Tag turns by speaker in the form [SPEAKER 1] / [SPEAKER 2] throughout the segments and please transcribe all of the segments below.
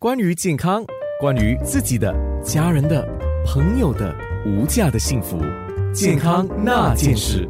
[SPEAKER 1] 关于健康，关于自己的、家人的、朋友的无价的幸福，健康那件事。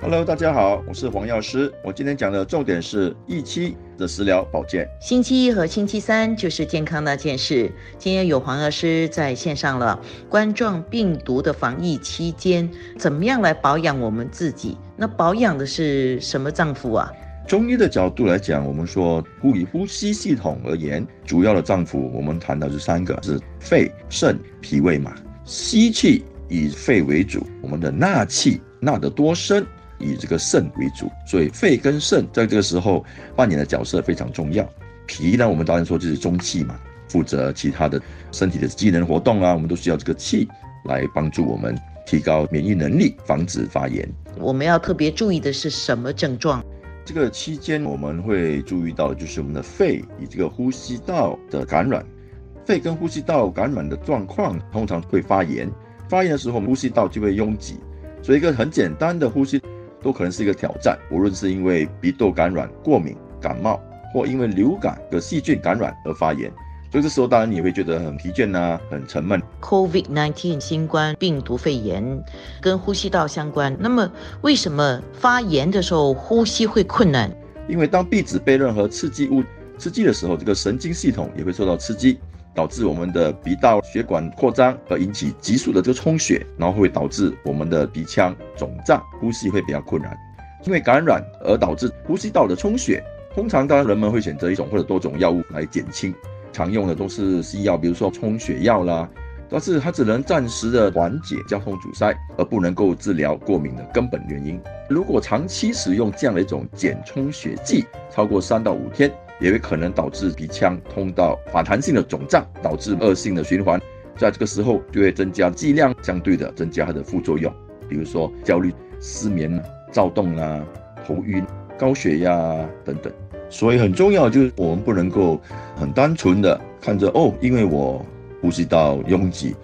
[SPEAKER 2] Hello，大家好，我是黄药师。我今天讲的重点是一期的食疗保健。
[SPEAKER 3] 星期一和星期三就是健康那件事。今天有黄药师在线上了。冠状病毒的防疫期间，怎么样来保养我们自己？那保养的是什么脏腑啊？
[SPEAKER 2] 中医的角度来讲，我们说呼以呼吸系统而言，主要的脏腑我们谈到是三个，是肺、肾、脾胃嘛。吸气以肺为主，我们的纳气纳得多深。以这个肾为主，所以肺跟肾在这个时候扮演的角色非常重要。脾呢，我们当然说就是中气嘛，负责其他的身体的机能活动啊，我们都需要这个气来帮助我们提高免疫能力，防止发炎。
[SPEAKER 3] 我们要特别注意的是什么症状？
[SPEAKER 2] 这个期间我们会注意到的就是我们的肺以这个呼吸道的感染，肺跟呼吸道感染的状况通常会发炎，发炎的时候呼吸道就会拥挤，所以一个很简单的呼吸。都可能是一个挑战，无论是因为鼻窦感染、过敏、感冒，或因为流感的细菌感染而发炎，所以这时候当然你会觉得很疲倦啊，很沉闷。
[SPEAKER 3] COVID-19 新冠病毒肺炎跟呼吸道相关，那么为什么发炎的时候呼吸会困难？
[SPEAKER 2] 因为当壁纸被任何刺激物刺激的时候，这个神经系统也会受到刺激。导致我们的鼻道血管扩张，而引起急速的这个充血，然后会导致我们的鼻腔肿胀，呼吸会比较困难。因为感染而导致呼吸道的充血，通常当然人们会选择一种或者多种药物来减轻，常用的都是西药，比如说充血药啦，但是它只能暂时的缓解交通阻塞，而不能够治疗过敏的根本原因。如果长期使用这样的一种减充血剂，超过三到五天。也会可能导致鼻腔通道反弹性的肿胀，导致恶性的循环。在这个时候就会增加剂量，相对的增加它的副作用，比如说焦虑、失眠、躁动啊、头晕、高血压等等。所以很重要就是我们不能够很单纯的看着哦，因为我呼吸道拥挤，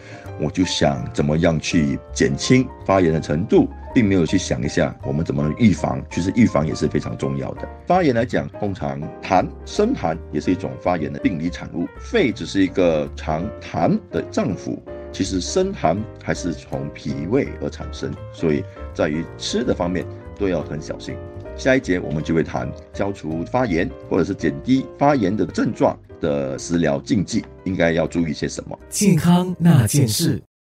[SPEAKER 2] 我就想怎么样去减轻发炎的程度。并没有去想一下我们怎么能预防，其实预防也是非常重要的。发炎来讲，通常痰、生痰也是一种发炎的病理产物。肺只是一个藏痰的脏腑，其实生痰还是从脾胃而产生，所以在于吃的方面都要很小心。下一节我们就会谈消除发炎或者是减低发炎的症状的食疗禁忌，应该要注意些什么。
[SPEAKER 1] 健康那件事。